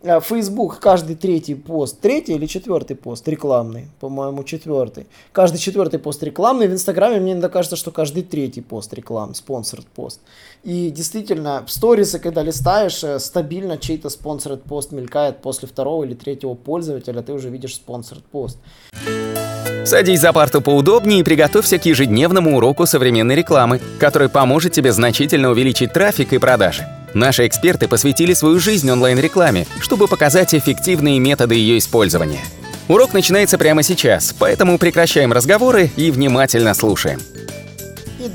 Э, Facebook каждый третий пост, третий или четвертый пост рекламный, по-моему, четвертый. Каждый четвертый пост рекламный. В Инстаграме мне иногда кажется, что каждый третий пост реклам, спонсор пост. И действительно, в сторисы, когда листаешь, э, стабильно чей-то спонсор пост мелькает после второго или третьего пользователя, ты уже видишь спонсор пост. Садись за парту поудобнее и приготовься к ежедневному уроку современной рекламы, который поможет тебе значительно увеличить трафик и продажи. Наши эксперты посвятили свою жизнь онлайн-рекламе, чтобы показать эффективные методы ее использования. Урок начинается прямо сейчас, поэтому прекращаем разговоры и внимательно слушаем.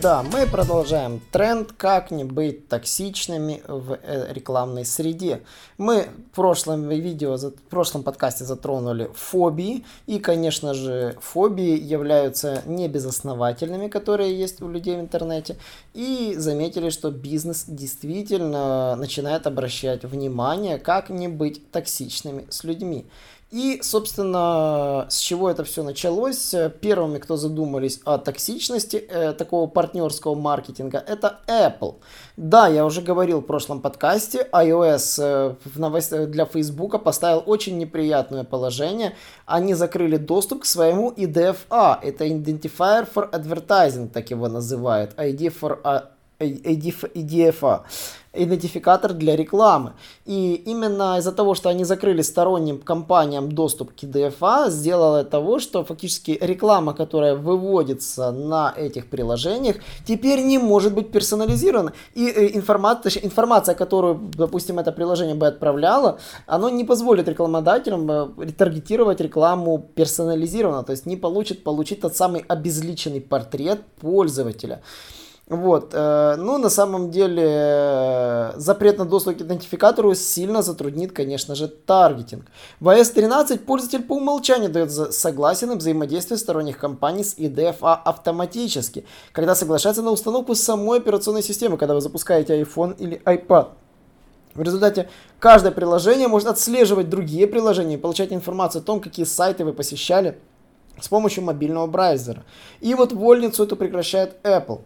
Да, мы продолжаем тренд «Как не быть токсичными в э, рекламной среде». Мы в прошлом видео, в прошлом подкасте затронули фобии. И, конечно же, фобии являются не безосновательными, которые есть у людей в интернете. И заметили, что бизнес действительно начинает обращать внимание, как не быть токсичными с людьми. И, собственно, с чего это все началось? Первыми, кто задумались о токсичности э, такого партнерского маркетинга, это Apple. Да, я уже говорил в прошлом подкасте, iOS э, в новость... для Facebook поставил очень неприятное положение. Они закрыли доступ к своему IDFA. Это Identifier for Advertising, так его называют. ID for IDFA идентификатор для рекламы. И именно из-за того, что они закрыли сторонним компаниям доступ к DFA, сделало того, что фактически реклама, которая выводится на этих приложениях, теперь не может быть персонализирована. И э, информация, информация, которую, допустим, это приложение бы отправляло, оно не позволит рекламодателям э, ретаргетировать рекламу персонализированно, то есть не получит получить тот самый обезличенный портрет пользователя. Вот, э, ну, на самом деле, э, запрет на доступ к идентификатору сильно затруднит, конечно же, таргетинг. В iOS 13 пользователь по умолчанию дает согласие на взаимодействие сторонних компаний с IDFA автоматически, когда соглашается на установку самой операционной системы, когда вы запускаете iPhone или iPad. В результате каждое приложение может отслеживать другие приложения и получать информацию о том, какие сайты вы посещали с помощью мобильного браузера. И вот вольницу эту прекращает Apple.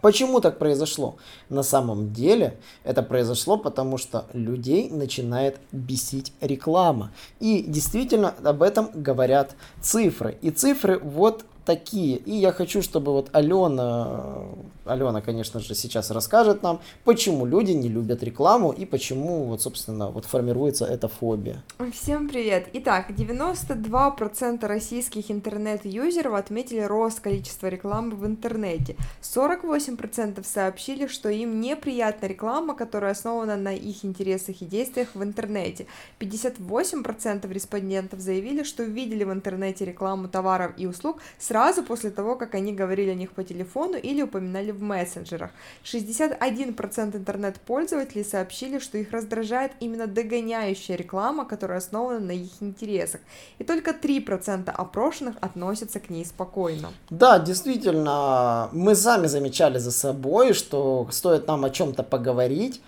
Почему так произошло? На самом деле это произошло потому, что людей начинает бесить реклама. И действительно об этом говорят цифры. И цифры вот такие. И я хочу, чтобы вот Алена, Алена, конечно же, сейчас расскажет нам, почему люди не любят рекламу и почему вот, собственно, вот формируется эта фобия. Всем привет. Итак, 92% российских интернет-юзеров отметили рост количества рекламы в интернете. 48% сообщили, что им неприятна реклама, которая основана на их интересах и действиях в интернете. 58% респондентов заявили, что видели в интернете рекламу товаров и услуг с сразу после того, как они говорили о них по телефону или упоминали в мессенджерах. 61% интернет-пользователей сообщили, что их раздражает именно догоняющая реклама, которая основана на их интересах. И только 3% опрошенных относятся к ней спокойно. Да, действительно, мы сами замечали за собой, что стоит нам о чем-то поговорить,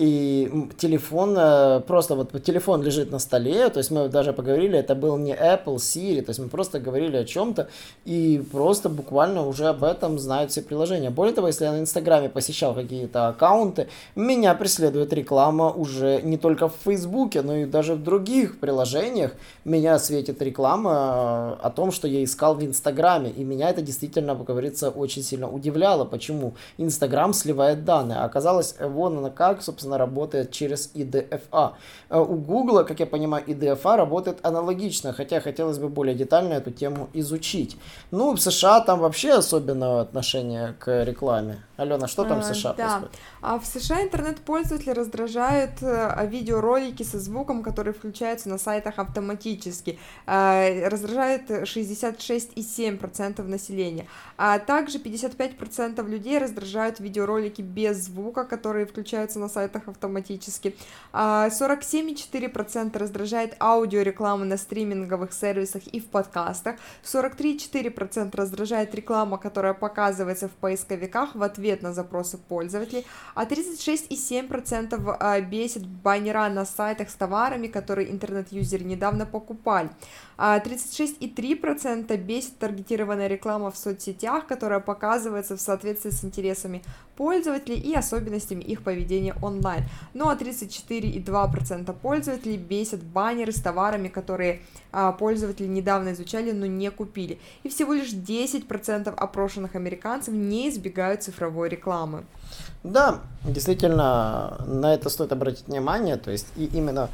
и телефон, э, просто вот телефон лежит на столе, то есть мы даже поговорили, это был не Apple, Siri, то есть мы просто говорили о чем-то, и просто буквально уже об этом знают все приложения. Более того, если я на Инстаграме посещал какие-то аккаунты, меня преследует реклама уже не только в Фейсбуке, но и даже в других приложениях. Меня светит реклама э, о том, что я искал в Инстаграме, и меня это действительно, как говорится, очень сильно удивляло, почему Инстаграм сливает данные. А оказалось, вон она как, собственно, собственно, работает через IDFA. Э, у Google, как я понимаю, IDFA работает аналогично, хотя хотелось бы более детально эту тему изучить. Ну, в США там вообще особенное отношение к рекламе. Алена, что там в а, США а, происходит? А в США интернет-пользователи раздражают э, видеоролики со звуком, которые включаются на сайтах автоматически. Э, раздражает 66,7% населения. А также 55% людей раздражают видеоролики без звука, которые включаются на сайтах автоматически. 47,4% а раздражает аудиореклама на стриминговых сервисах и в подкастах. 43,4% раздражает реклама, которая показывается в поисковиках в ответ ответ на запросы пользователей, а 36,7% а, бесит баннера на сайтах с товарами, которые интернет-юзеры недавно покупали. 36,3% а бесит таргетированная реклама в соцсетях, которая показывается в соответствии с интересами пользователей и особенностями их поведения онлайн онлайн. Ну а 34,2% пользователей бесят баннеры с товарами, которые а, пользователи недавно изучали, но не купили. И всего лишь 10% опрошенных американцев не избегают цифровой рекламы. Да, действительно, на это стоит обратить внимание. То есть и именно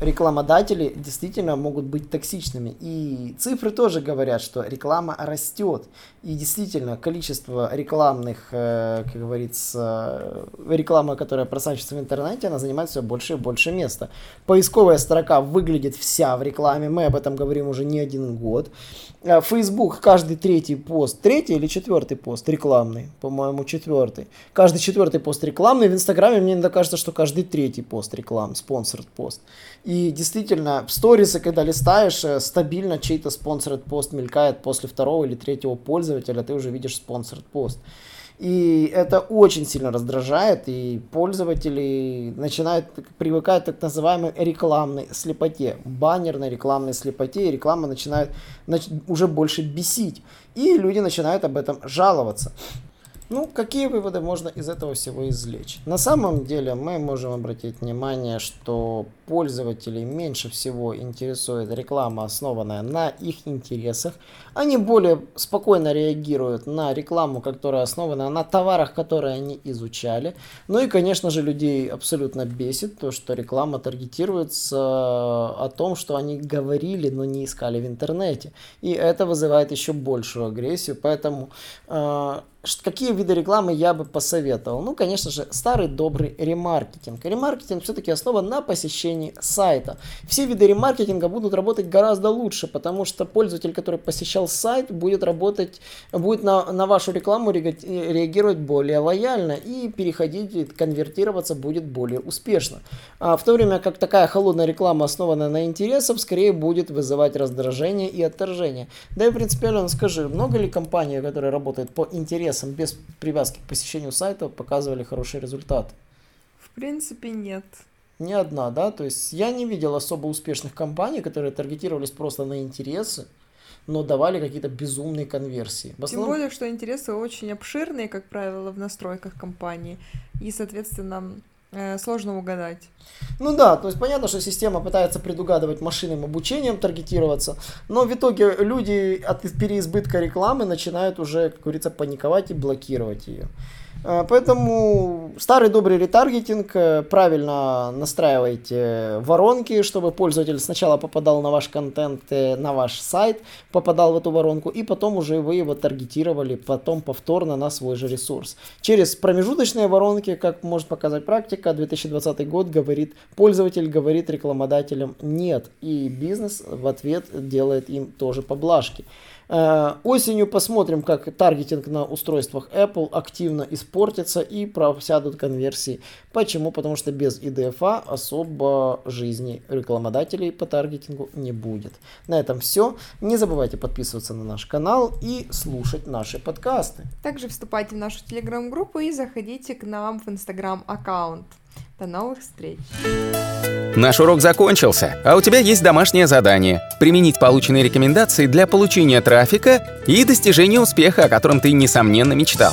рекламодатели действительно могут быть токсичными. И цифры тоже говорят, что реклама растет. И действительно, количество рекламных, э, как говорится, э, рекламы, которая просачивается в интернете, она занимает все больше и больше места. Поисковая строка выглядит вся в рекламе. Мы об этом говорим уже не один год. Э, Facebook каждый третий пост, третий или четвертый пост рекламный, по-моему, четвертый. Каждый четвертый пост рекламный. В Инстаграме мне иногда кажется, что каждый третий пост реклам, спонсор пост. И действительно, в сторисы, когда листаешь, э, стабильно чей-то спонсор пост мелькает после второго или третьего пользователя, ты уже видишь спонсор пост. И это очень сильно раздражает, и пользователи начинают привыкать к так называемой рекламной слепоте, баннерной рекламной слепоте, и реклама начинает уже больше бесить. И люди начинают об этом жаловаться. Ну, какие выводы можно из этого всего извлечь? На самом деле мы можем обратить внимание, что пользователей меньше всего интересует реклама, основанная на их интересах. Они более спокойно реагируют на рекламу, которая основана на товарах, которые они изучали. Ну и, конечно же, людей абсолютно бесит то, что реклама таргетируется о том, что они говорили, но не искали в интернете. И это вызывает еще большую агрессию. Поэтому э, какие виды рекламы я бы посоветовал? Ну, конечно же, старый добрый ремаркетинг. Ремаркетинг все-таки основан на посещении сайта. Все виды ремаркетинга будут работать гораздо лучше, потому что пользователь, который посещал сайт, будет работать, будет на, на вашу рекламу реагировать более лояльно и переходить, конвертироваться будет более успешно. А в то время как такая холодная реклама, основанная на интересах, скорее будет вызывать раздражение и отторжение. Да и принципиально скажи, много ли компаний, которые работают по интересам, без привязки к посещению сайта, показывали хорошие результаты? В принципе, нет. Ни одна, да? То есть я не видел особо успешных компаний, которые таргетировались просто на интересы, но давали какие-то безумные конверсии. В основном... Тем более, что интересы очень обширные, как правило, в настройках компании. И, соответственно, э, сложно угадать. Ну да, то есть понятно, что система пытается предугадывать машинным обучением, таргетироваться, но в итоге люди от переизбытка рекламы начинают уже, как говорится, паниковать и блокировать ее. Э, поэтому старый добрый ретаргетинг, э, правильно настраивайте воронки, чтобы пользователь сначала попадал на ваш контент, э, на ваш сайт, попадал в эту воронку, и потом уже вы его таргетировали потом повторно на свой же ресурс. Через промежуточные воронки, как может показать практика, 2020 год говорит, пользователь говорит рекламодателям нет, и бизнес в ответ делает им тоже поблажки. Осенью посмотрим, как таргетинг на устройствах Apple активно испортится и просядут конверсии. Почему? Потому что без IDFA особо жизни рекламодателей по таргетингу не будет. На этом все. Не забывайте подписываться на наш канал и слушать наши подкасты. Также вступайте в нашу телеграм-группу и заходите к нам в инстаграм аккаунт. До новых встреч! Наш урок закончился, а у тебя есть домашнее задание – применить полученные рекомендации для получения трафика и достижения успеха, о котором ты, несомненно, мечтал.